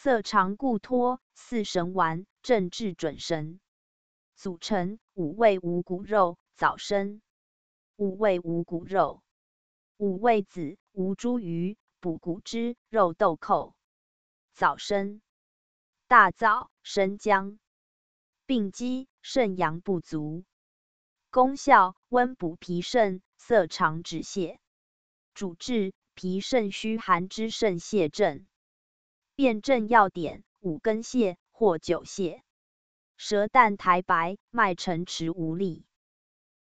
色肠固脱，四神丸，正治准神。组成：五味五谷肉，枣参。五味五谷肉：五味子、吴茱萸、补骨脂、肉豆蔻。枣参：大枣、生姜。病机：肾阳不足。功效：温补脾肾，色肠止泻。主治：脾肾虚寒之肾泄症。辨证要点：五根泻或久泻。舌淡苔白，脉沉迟无力。